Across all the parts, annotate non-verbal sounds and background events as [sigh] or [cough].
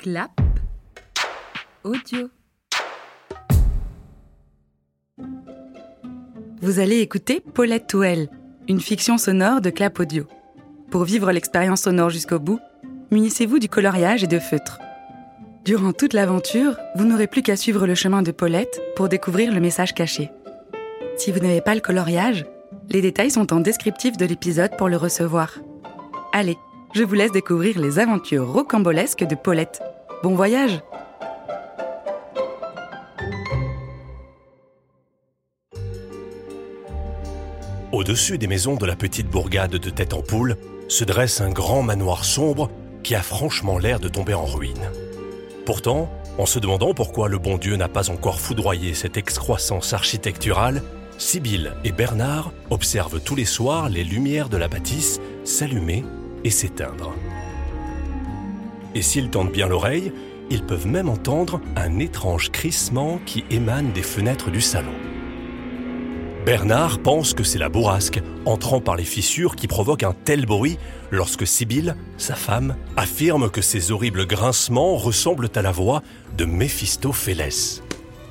Clap audio. Vous allez écouter Paulette Touel, une fiction sonore de Clap Audio. Pour vivre l'expérience sonore jusqu'au bout, munissez-vous du coloriage et de feutre. Durant toute l'aventure, vous n'aurez plus qu'à suivre le chemin de Paulette pour découvrir le message caché. Si vous n'avez pas le coloriage, les détails sont en descriptif de l'épisode pour le recevoir. Allez, je vous laisse découvrir les aventures rocambolesques de Paulette. Bon voyage Au-dessus des maisons de la petite bourgade de Tête en Poule se dresse un grand manoir sombre qui a franchement l'air de tomber en ruine. Pourtant, en se demandant pourquoi le bon Dieu n'a pas encore foudroyé cette excroissance architecturale, Sibylle et Bernard observent tous les soirs les lumières de la bâtisse s'allumer et s'éteindre. Et s'ils tendent bien l'oreille, ils peuvent même entendre un étrange crissement qui émane des fenêtres du salon. Bernard pense que c'est la bourrasque entrant par les fissures qui provoque un tel bruit lorsque Sibylle, sa femme, affirme que ces horribles grincements ressemblent à la voix de Méphistophélès.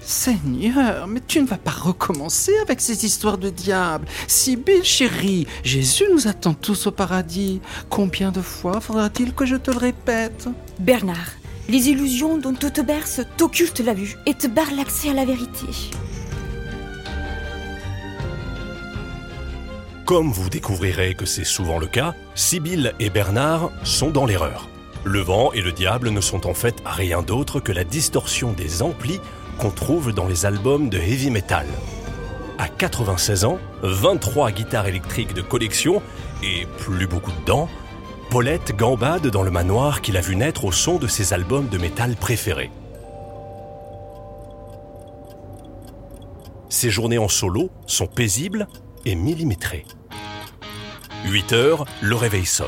Seigneur, mais tu ne vas pas recommencer avec ces histoires de diable. Sibylle, chérie, Jésus nous attend tous au paradis. Combien de fois faudra-t-il que je te le répète? Bernard, les illusions dont tu te berces t'occultent la vue et te barrent l'accès à la vérité. Comme vous découvrirez que c'est souvent le cas, Sibylle et Bernard sont dans l'erreur. Le vent et le diable ne sont en fait rien d'autre que la distorsion des amplis qu'on trouve dans les albums de heavy metal. À 96 ans, 23 guitares électriques de collection et plus beaucoup de dents, Paulette gambade dans le manoir qu'il a vu naître au son de ses albums de métal préférés. Ses journées en solo sont paisibles et millimétrées. 8 heures, le réveil sonne.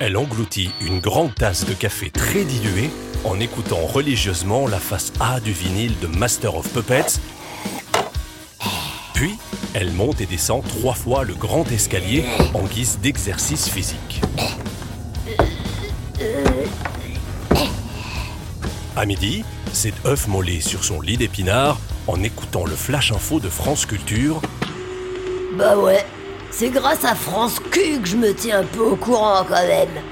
Elle engloutit une grande tasse de café très diluée en écoutant religieusement la face A du vinyle de Master of Puppets. Puis, elle monte et descend trois fois le grand escalier en guise d'exercice physique. À midi, c'est œuf mollé sur son lit d'épinards en écoutant le flash info de France Culture. Bah ouais, c'est grâce à France Q que je me tiens un peu au courant quand même.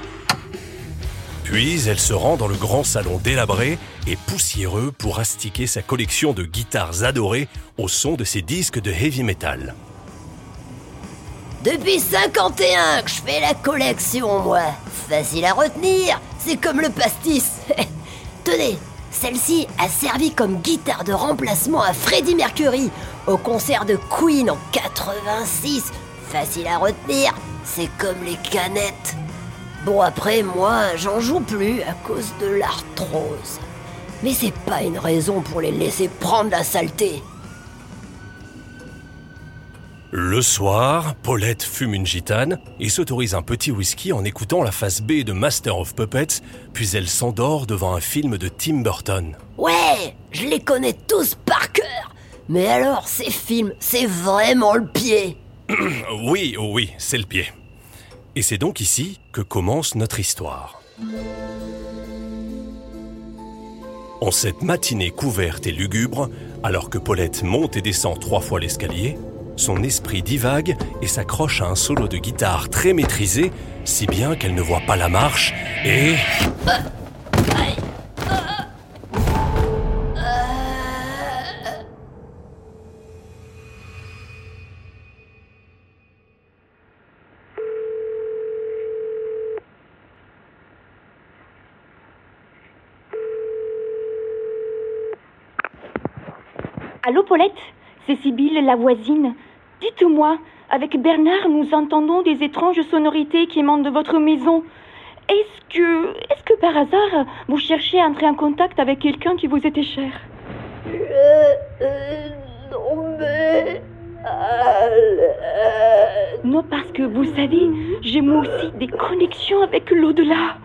Puis elle se rend dans le grand salon délabré et poussiéreux pour astiquer sa collection de guitares adorées au son de ses disques de heavy metal. Depuis 51 que je fais la collection, moi. Facile à retenir, c'est comme le pastis. [laughs] Tenez, celle-ci a servi comme guitare de remplacement à Freddie Mercury au concert de Queen en 86. Facile à retenir, c'est comme les canettes. Bon après, moi, j'en joue plus à cause de l'arthrose. Mais c'est pas une raison pour les laisser prendre la saleté. Le soir, Paulette fume une gitane et s'autorise un petit whisky en écoutant la face B de Master of Puppets, puis elle s'endort devant un film de Tim Burton. Ouais, je les connais tous par cœur. Mais alors, ces films, c'est vraiment le pied. [clears throat] oui, oh oui, c'est le pied. Et c'est donc ici que commence notre histoire. En cette matinée couverte et lugubre, alors que Paulette monte et descend trois fois l'escalier, son esprit divague et s'accroche à un solo de guitare très maîtrisé, si bien qu'elle ne voit pas la marche et... Allô Paulette C'est Sibylle, la voisine. Dites-moi, avec Bernard, nous entendons des étranges sonorités qui émanent de votre maison. Est-ce que, est-ce que par hasard, vous cherchez à entrer en contact avec quelqu'un qui vous était cher? Euh, euh, euh, Non, parce que vous savez, j'ai moi aussi des connexions avec l'au-delà.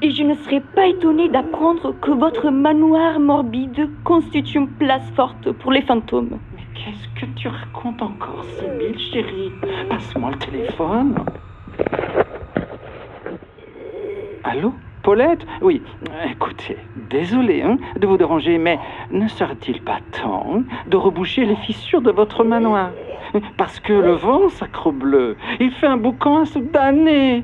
Et je ne serais pas étonnée d'apprendre que votre manoir morbide constitue une place forte pour les fantômes. Mais qu'est-ce que tu racontes encore, Sibylle, chérie? Passe-moi le téléphone. Allô Paulette? Oui, écoutez, désolé hein, de vous déranger, mais ne serait-il pas temps de reboucher les fissures de votre manoir? Parce que le vent, sacre bleu, il fait un boucan à se damner.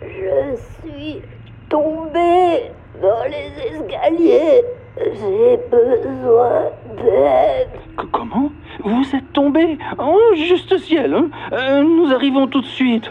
Je suis tombée dans les escaliers. J'ai besoin d'aide. Comment? Vous êtes tombé Oh, juste ciel hein? Euh, Nous arrivons tout de suite.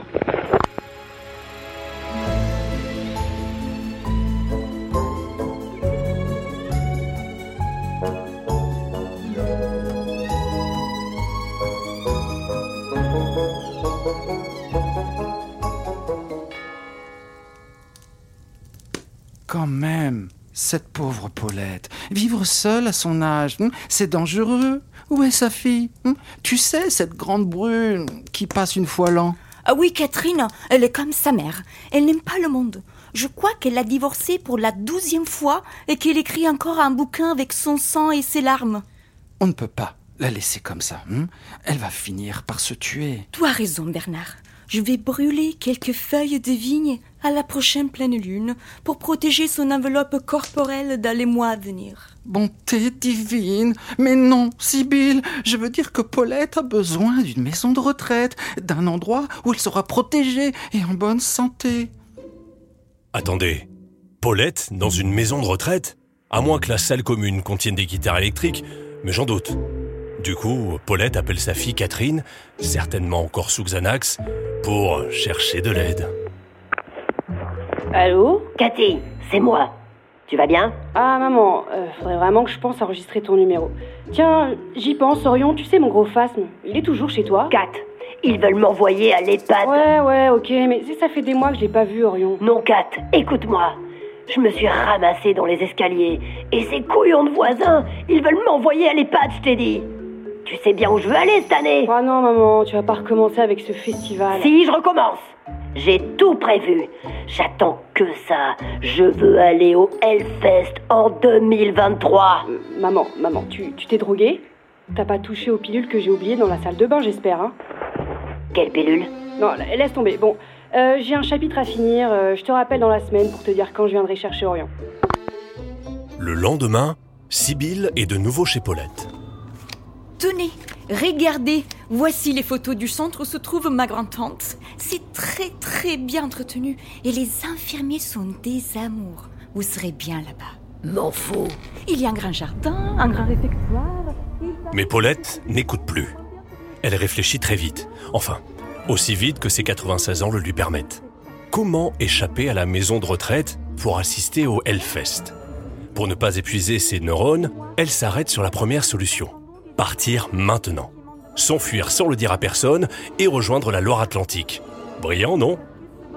Quand même, cette pauvre Paulette, vivre seule à son âge, hmm, c'est dangereux. Où est sa fille hmm Tu sais, cette grande brune qui passe une fois l'an. Ah oui, Catherine, elle est comme sa mère. Elle n'aime pas le monde. Je crois qu'elle l'a divorcé pour la douzième fois et qu'elle écrit encore un bouquin avec son sang et ses larmes. On ne peut pas la laisser comme ça. hmm Elle va finir par se tuer. Tu as raison, Bernard. Je vais brûler quelques feuilles de vigne à la prochaine pleine lune pour protéger son enveloppe corporelle dans les mois à venir. Bonté divine Mais non, Sibylle Je veux dire que Paulette a besoin d'une maison de retraite, d'un endroit où elle sera protégée et en bonne santé. Attendez, Paulette dans une maison de retraite? À moins que la salle commune contienne des guitares électriques, mais j'en doute. Du coup, Paulette appelle sa fille Catherine, certainement encore sous Xanax, pour chercher de l'aide. Allô Cathy, c'est moi. Tu vas bien Ah maman, euh, faudrait vraiment que je pense enregistrer ton numéro. Tiens, j'y pense, Orion, tu sais mon gros phasme, il est toujours chez toi Kat, ils veulent m'envoyer à l'EHPAD. Ouais, ouais, ok, mais ça fait des mois que je l'ai pas vu, Orion. Non, Kat, écoute-moi. Je me suis ramassée dans les escaliers. Et ces couillons de voisins, ils veulent m'envoyer à l'EHPAD, je t'ai dit. Tu sais bien où je veux aller cette année Oh non, maman, tu vas pas recommencer avec ce festival. Si, je recommence. J'ai tout prévu. J'attends que ça. Je veux aller au Hellfest en 2023. Euh, maman, maman, tu tu t'es droguée? T'as pas touché aux pilules que j'ai oubliées dans la salle de bain, j'espère, hein? Quelle pilule? Non, la- laisse tomber. Bon, euh, j'ai un chapitre à finir. euh, je te rappelle dans la semaine pour te dire quand je viendrai chercher Orion. Le lendemain, Sibylle est de nouveau chez Paulette. Tenez, regardez, voici les photos du centre où se trouve ma grand-tante. C'est très très bien entretenu et les infirmiers sont des amours. Vous serez bien là-bas. M'en fous. Il y a un grand jardin, un grand réfectoire. Mais Paulette n'écoute plus. Elle réfléchit très vite. Enfin, aussi vite que ses 96 ans le lui permettent. Comment échapper à la maison de retraite pour assister au Hellfest? Pour ne pas épuiser ses neurones, elle s'arrête sur la première solution. Partir maintenant. S'enfuir sans le dire à personne et rejoindre la Loire-Atlantique. Brillant, non?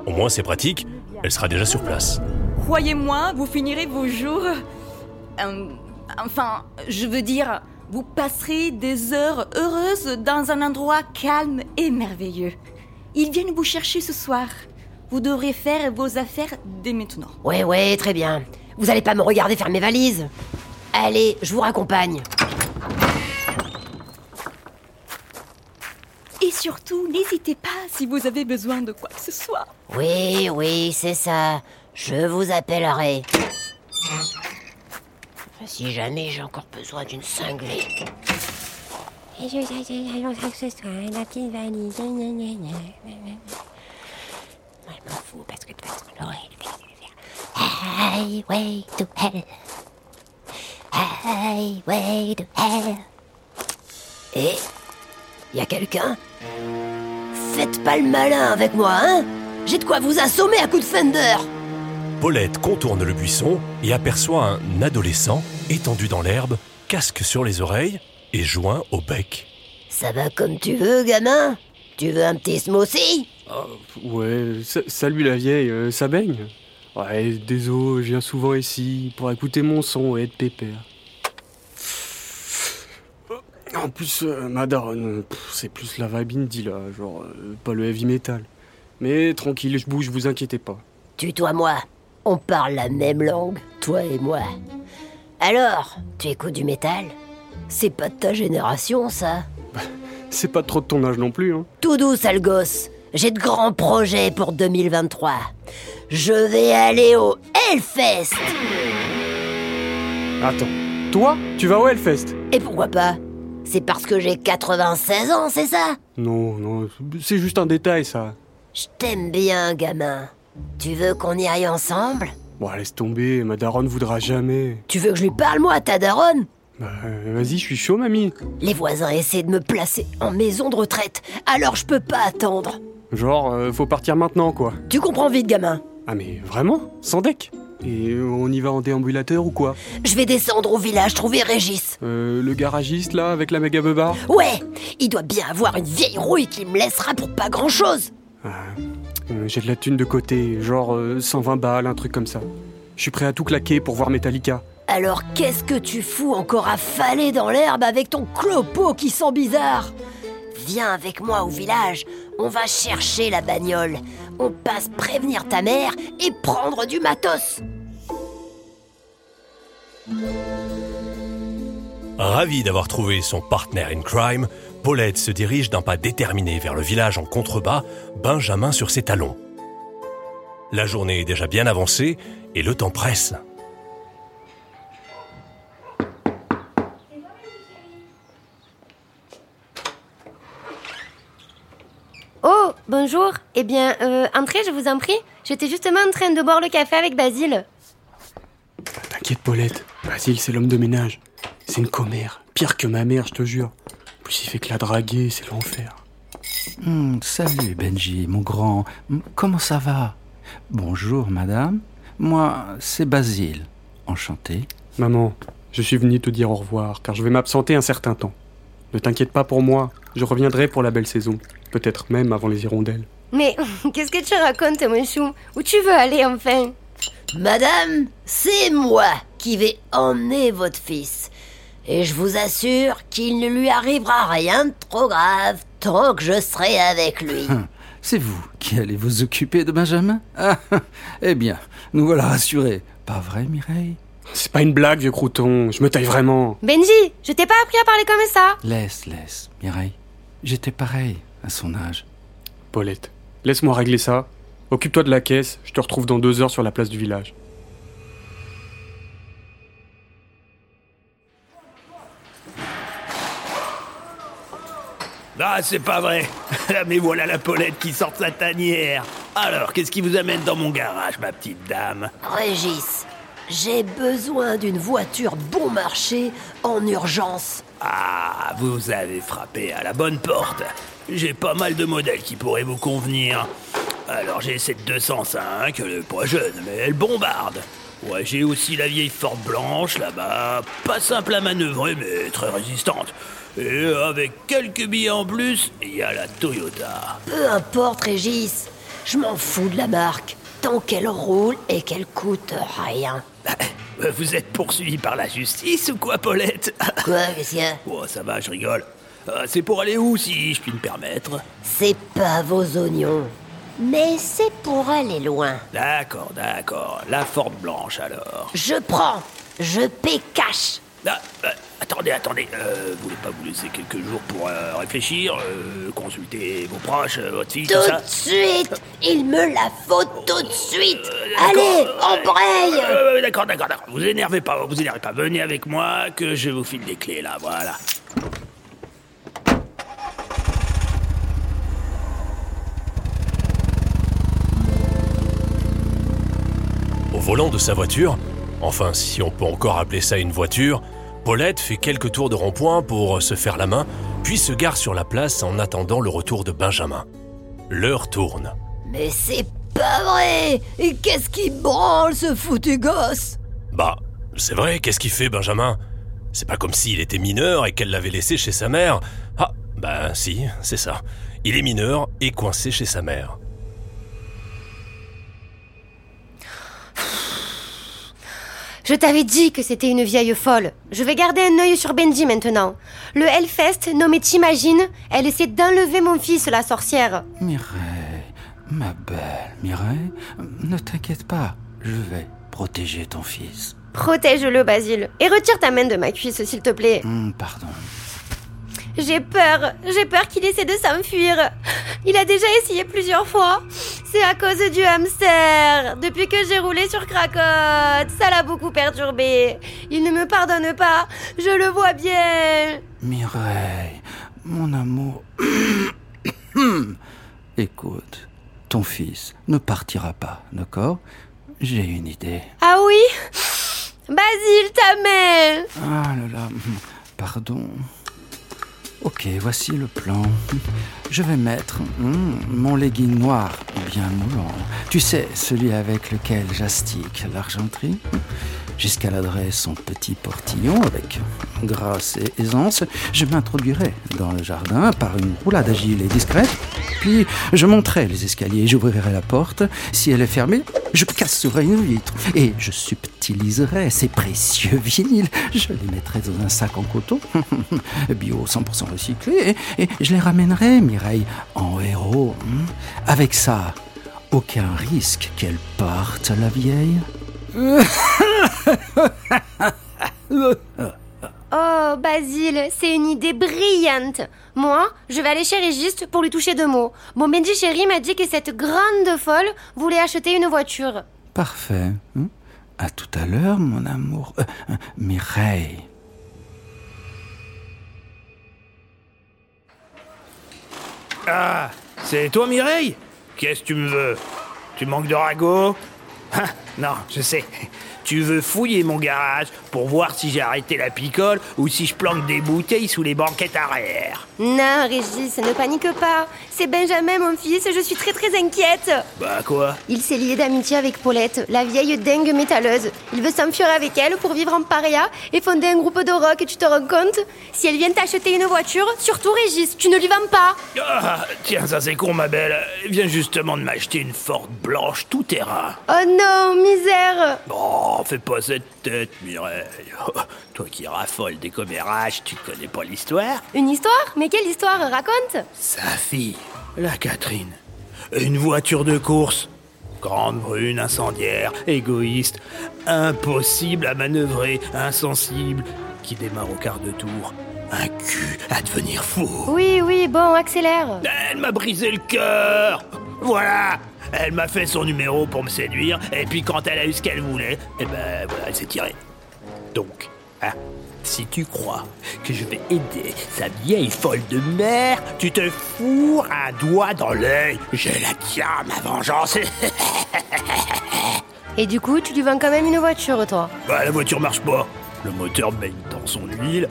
Au moins c'est pratique, elle sera déjà sur place. Croyez-moi, vous finirez vos jours. euh, enfin, je veux dire, vous passerez des heures heureuses dans un endroit calme et merveilleux. Ils viennent vous chercher ce soir. Vous devrez faire vos affaires dès maintenant. Ouais, ouais, très bien. Vous allez pas me regarder faire mes valises Allez, je vous raccompagne. Surtout, n'hésitez pas si vous avez besoin de quoi que ce soit. Oui, oui, c'est ça. Je vous appellerai. Si jamais j'ai encore besoin d'une cinglée. Et je sais que ce soit la petite valise. gna, gna, gna, gna. Moi, je m'en fous parce que de toute façon, l'oreille lui fait faire. Highway to hell. Highway to hell. Et. Y a quelqu'un Faites pas le malin avec moi, hein. J'ai de quoi vous assommer à coups de fender. Paulette contourne le buisson et aperçoit un adolescent étendu dans l'herbe, casque sur les oreilles et joint au bec. Ça va comme tu veux, gamin. Tu veux un petit smoothie? Ah, ouais, sa- salut la vieille, euh, ça baigne. Ouais, désolé, je viens souvent ici pour écouter mon son et être pépère. En plus, euh, ma daronne, pff, c'est plus la vibe indie là, genre euh, pas le heavy metal. Mais tranquille, je bouge, vous inquiétez pas. Tutoie-moi. On parle la même langue, toi et moi. Alors, tu écoutes du métal? C'est pas de ta génération, ça? [laughs] C'est pas trop de ton âge non plus, hein. Tout doux, sale gosse. J'ai de grands projets pour 2023. Je vais aller au Hellfest. Attends, toi, tu vas au Hellfest? Et pourquoi pas? C'est parce que j'ai 96 ans, c'est ça? Non, non, c'est juste un détail ça. Je t'aime bien, gamin. Tu veux qu'on y aille ensemble? Bon, laisse tomber, ma daronne voudra jamais. Tu veux que je lui parle, moi, à ta daronne? Bah, euh, vas-y, je suis chaud, mamie. Les voisins essaient de me placer en maison de retraite, alors je peux pas attendre. Genre, euh, faut partir maintenant, quoi. Tu comprends vite, gamin Ah, mais vraiment? Sans deck? Et on y va en déambulateur ou quoi Je vais descendre au village trouver Régis. Euh, le garagiste, là, avec la méga beubare Ouais, il doit bien avoir une vieille rouille qui me laissera pour pas grand-chose. Ah, euh, J'ai de la thune de côté, genre euh, 120 balles, un truc comme ça. Je suis prêt à tout claquer pour voir Metallica. Alors qu'est-ce que tu fous encore affaler dans l'herbe avec ton clopo qui sent bizarre? Viens avec moi au village, on va chercher la bagnole. On passe prévenir ta mère et prendre du matos. Ravi d'avoir trouvé son partner in crime, Paulette se dirige d'un pas déterminé vers le village en contrebas, Benjamin sur ses talons. La journée est déjà bien avancée et le temps presse. Bonjour. Eh bien, euh, entrez, je vous en prie. J'étais justement en train de boire le café avec Basile. T'inquiète, Paulette. Basile, c'est l'homme de ménage. C'est une commère. Pire que ma mère, je te jure. Plus, il fait que la draguer, c'est l'enfer. Hmm, salut Benji, mon grand. Hmm, Comment ça va? Bonjour madame. Moi, c'est Basile. Enchanté. Maman, je suis venu te dire au revoir, car je vais m'absenter un certain temps. Ne t'inquiète pas pour moi, je reviendrai pour la belle saison. Peut-être même avant les hirondelles. Mais [laughs] qu'est-ce que tu racontes, mon chou Où tu veux aller enfin? Madame, c'est moi qui vais emmener votre fils. Et je vous assure qu'il ne lui arrivera rien de trop grave tant que je serai avec lui. [laughs] C'est vous qui allez vous occuper de Benjamin? Ah, [laughs] Eh bien, nous voilà rassurés. Pas vrai, Mireille? C'est pas une blague, vieux crouton, je me taille vraiment. Benji, je t'ai pas appris à parler comme ça. Laisse, laisse, Mireille. J'étais pareil à son âge. Paulette, laisse-moi régler ça. Occupe-toi de la caisse, je te retrouve dans deux heures sur la place du village. Ah, c'est pas vrai. [laughs] Mais voilà la Paulette qui sort de sa tanière. Alors, qu'est-ce qui vous amène dans mon garage, ma petite dame? Régis, j'ai besoin d'une voiture bon marché en urgence. Ah, vous avez frappé à la bonne porte. J'ai pas mal de modèles qui pourraient vous convenir. Alors, j'ai cette 205, elle est pas jeune, mais elle bombarde. Ouais, j'ai aussi la vieille Ford blanche là-bas, pas simple à manœuvrer, mais très résistante. Et avec quelques billets en plus, il y a la Toyota. Peu importe, Régis, je m'en fous de la marque, tant qu'elle roule et qu'elle coûte rien. Euh, Vous êtes poursuivi par la justice ou quoi, Paulette? [laughs] Quoi, a Oh, ça va, je rigole. Euh, c'est pour aller où, si je puis me permettre? C'est pas vos oignons, mais c'est pour aller loin. D'accord, d'accord. La Ford blanche, alors. Je prends, je paie cash. Ah, euh, attendez, attendez. Euh, vous voulez pas vous laisser quelques jours pour euh, réfléchir, euh, consulter vos proches, euh, votre fille, Tout tout ça de suite, il me la faut tout de suite. Allez, euh, embraye. euh, D'accord, d'accord, d'accord. Vous énervez pas, vous énervez pas. Venez avec moi que je vous file des clés, là, voilà. Au volant de sa voiture, enfin si on peut encore appeler ça une voiture, Paulette fait quelques tours de rond-point pour se faire la main, puis se gare sur la place en attendant le retour de Benjamin. L'heure tourne. Mais c'est pas vrai Et qu'est-ce qui branle ce foutu gosse? Bah, c'est vrai, qu'est-ce qu'il fait Benjamin? C'est pas comme s'il était mineur et qu'elle l'avait laissé chez sa mère. Ah, bah si, c'est ça. Il est mineur et coincé chez sa mère. Je t'avais dit que c'était une vieille folle. Je vais garder un œil sur Benji maintenant. Le Hellfest, non mais t'imagines, elle essaie d'enlever mon fils, la sorcière. Mireille, ma belle Mireille, ne t'inquiète pas, je vais protéger ton fils. Protège-le, Basile. Et retire ta main de ma cuisse, s'il te plaît. Hmm, pardon. J'ai peur, j'ai peur qu'il essaie de s'enfuir. Il a déjà essayé plusieurs fois. C'est à cause du hamster. Depuis que j'ai roulé sur Cracotte, ça l'a beaucoup perturbé. Il ne me pardonne pas, je le vois bien. Mireille, mon amour. [coughs] Écoute, ton fils ne partira pas, d'accord? J'ai une idée. Ah oui? Basile, ta mère Ah là là, pardon. Ok, voici le plan. Je vais mettre hmm, mon legging noir bien moulant. Tu sais, celui avec lequel j'astique l'argenterie. J'escaladerai son petit portillon avec grâce et aisance. Je m'introduirai dans le jardin par une roulade agile et discrète. Puis je monterai les escaliers, j'ouvrirai la porte. Si elle est fermée, je casserai une vitre et je subtiliserai ces précieux vinyles. Je les mettrai dans un sac en coton, [laughs] bio 100% recyclé, et, et je les ramènerai, En héros. hmm. Avec ça, aucun risque qu'elle parte, la vieille. [laughs] Oh, Basile, c'est une idée brillante. Moi, je vais aller chez Régiste pour lui toucher deux mots. Bon, Benji chéri m'a dit que cette grande folle voulait acheter une voiture. Parfait. hein. À tout à l'heure, mon amour. Euh, euh, Mireille. Ah, c'est toi Mireille? Qu'est-ce que tu me veux? Tu manques de ragot Ah, Non, je sais. Tu veux fouiller mon garage pour voir si j'ai arrêté la picole ou si je planque des bouteilles sous les banquettes arrière. Non, Régis, ne panique pas. C'est Benjamin, mon fils, je suis très très inquiète. Bah quoi Il s'est lié d'amitié avec Paulette, la vieille dingue métalleuse. Il veut s'enfuir avec elle pour vivre en paria et fonder un groupe de rock, tu te rends compte Si elle vient t'acheter une voiture, surtout Régis, tu ne lui vends pas. Ah, Tiens, ça c'est con ma belle. Elle vient justement de m'acheter une Ford blanche tout terrain. Oh non, misère Oh, fais pas cette tête, Mireille. [laughs] Toi qui raffoles des commérages, tu connais pas l'histoire? Une histoire? Mais quelle histoire Raconte? Sa fille, la Catherine. Une voiture de course. Grande brune, incendiaire, égoïste, impossible à manœuvrer, insensible, qui démarre au quart de tour. Un cul à devenir fou. Oui, oui, bon, accélère. Elle m'a brisé le cœur Voilà Elle m'a fait son numéro pour me séduire, et puis quand elle a eu ce qu'elle voulait, eh ben voilà, elle s'est tirée. Donc, hein, si tu crois que je vais aider sa vieille folle de mère, tu te fourres un doigt dans l'œil. Je la tiens, ma vengeance. [laughs] Et du coup, tu lui vends quand même une voiture, toi bah, la voiture marche pas. Le moteur baigne dans son huile.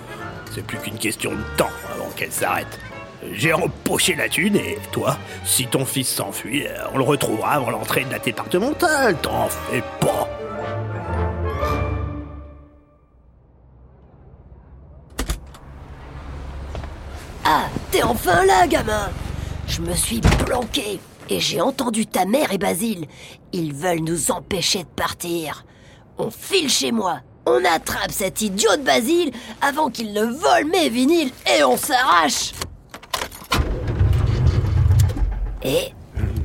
C'est plus qu'une question de temps avant qu'elle s'arrête. J'ai empoché la thune et toi, si ton fils s'enfuit, on le retrouvera avant l'entrée de la départementale. T'en fais pas. Ah, t'es enfin là, gamin Je me suis planqué et j'ai entendu ta mère et Basile. Ils veulent nous empêcher de partir. On file chez moi. On attrape cet idiot de Basile avant qu'il ne vole mes vinyles et on s'arrache. Et?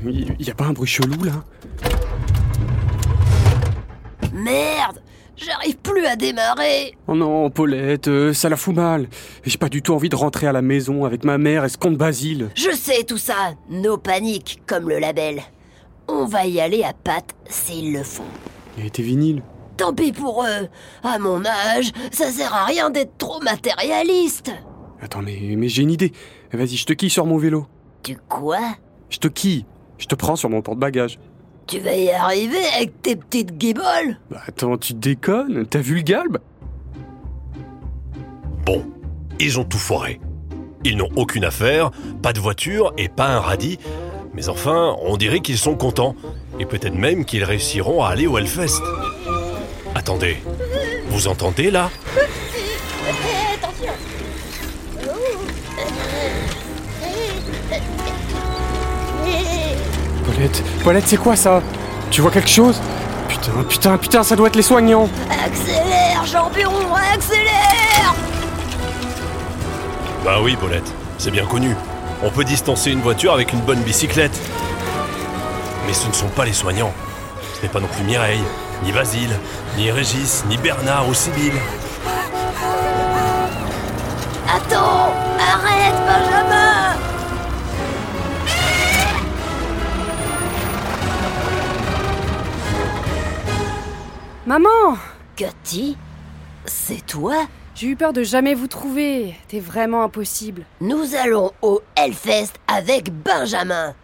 Il y a pas un bruit chelou là? Merde, j'arrive plus à démarrer. Oh non, Paulette, euh, ça la fout mal. J'ai pas du tout envie de rentrer à la maison avec ma mère et ce compte Basile. Je sais tout ça, nos paniques comme le label. On va y aller à pattes s'ils le font. Et tes vinyles Tant pis pour eux. À mon âge, ça sert à rien d'être trop matérialiste. Attends, mais, mais j'ai une idée. Vas-y, je te quille sur mon vélo. Tu quoi? Je te quille. Je te prends sur mon porte-bagages. Tu vas y arriver avec tes petites guiboles Bah attends, tu déconnes T'as vu le galbe? Bon, ils ont tout foiré. Ils n'ont aucune affaire, pas de voiture et pas un radis. Mais enfin, on dirait qu'ils sont contents. Et peut-être même qu'ils réussiront à aller au Hellfest. Attendez, vous entendez là? Paulette, Paulette, c'est quoi ça? Tu vois quelque chose? Putain, putain, putain, ça doit être les soignants Accélère, champion, accélère Bah oui, Paulette, c'est bien connu. On peut distancer une voiture avec une bonne bicyclette. Mais ce ne sont pas les soignants. Ce n'est pas non plus Mireille, ni Basile, ni Régis, ni Bernard ou Sibylle. Attends, Maman Cathy C'est toi? J'ai eu peur de jamais vous trouver. T'es vraiment impossible. Nous allons au Hellfest avec Benjamin.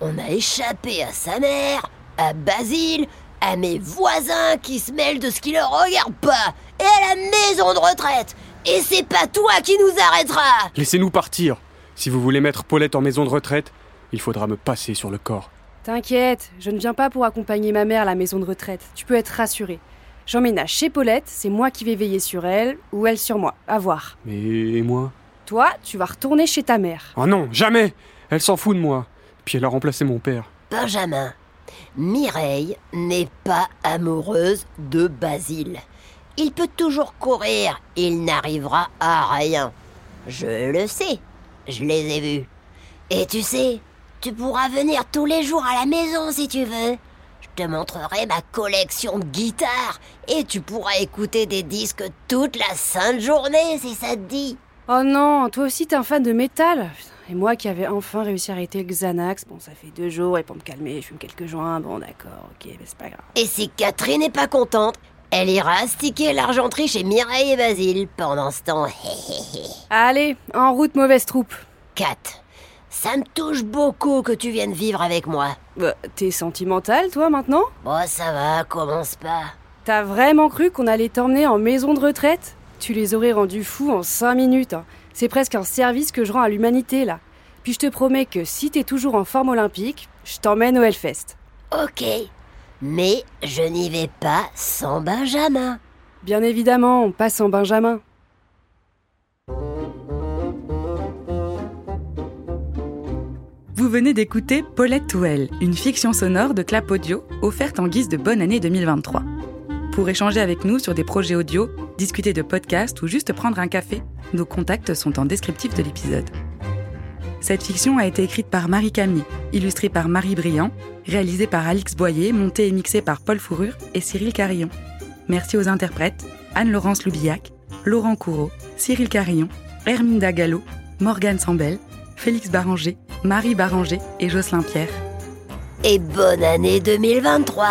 On a échappé à sa mère, à Basile, à mes voisins qui se mêlent de ce qui leur regarde pas, et à la maison de retraite. Et c'est pas toi qui nous arrêtera Laissez-nous partir. Si vous voulez mettre Paulette en maison de retraite, il faudra me passer sur le corps. T'inquiète, je ne viens pas pour accompagner ma mère à la maison de retraite. Tu peux être rassuré. J'emménage chez Paulette, c'est moi qui vais veiller sur elle, ou elle sur moi. À voir. Mais et moi? Toi, tu vas retourner chez ta mère. Oh non, jamais Elle s'en fout de moi. Puis elle a remplacé mon père. Benjamin, Mireille n'est pas amoureuse de Basile. Il peut toujours courir, il n'arrivera à rien. Je le sais, je les ai vus. Et tu sais, tu pourras venir tous les jours à la maison si tu veux. Je te montrerai ma collection de guitares et tu pourras écouter des disques toute la sainte journée si ça te dit. Oh non, toi aussi t'es un fan de métal Et moi qui avais enfin réussi à arrêter le Xanax, bon ça fait deux jours et pour me calmer je fume quelques joints, bon d'accord, ok, mais c'est pas grave. Et si Catherine n'est pas contente, elle ira sticker l'argenterie chez Mireille et Basile pendant ce temps. [laughs] Allez, en route mauvaise troupe. Kat, ça me touche beaucoup que tu viennes vivre avec moi. Bah, t'es sentimental toi maintenant? Bon, ça va, commence pas. T'as vraiment cru qu'on allait t'emmener en maison de retraite? Tu les aurais rendus fous en cinq minutes. hein. C'est presque un service que je rends à l'humanité là. Puis je te promets que si t'es toujours en forme olympique, je t'emmène au Hellfest. Ok, mais je n'y vais pas sans Benjamin. Bien évidemment, passe en Benjamin. Venez d'écouter Paulette Touel, une fiction sonore de Clap Audio offerte en guise de bonne année 2023. Pour échanger avec nous sur des projets audio, discuter de podcasts ou juste prendre un café, nos contacts sont en descriptif de l'épisode. Cette fiction a été écrite par Marie Camille, illustrée par Marie Briand, réalisée par Alix Boyer, montée et mixée par Paul Fourrure et Cyril Carillon. Merci aux interprètes Anne-Laurence Loubillac, Laurent Courreau, Cyril Carillon, Hermine Dagallo, Morgane Sambel, Félix Barranger, Marie Barranger et Jocelyn Pierre. Et bonne année 2023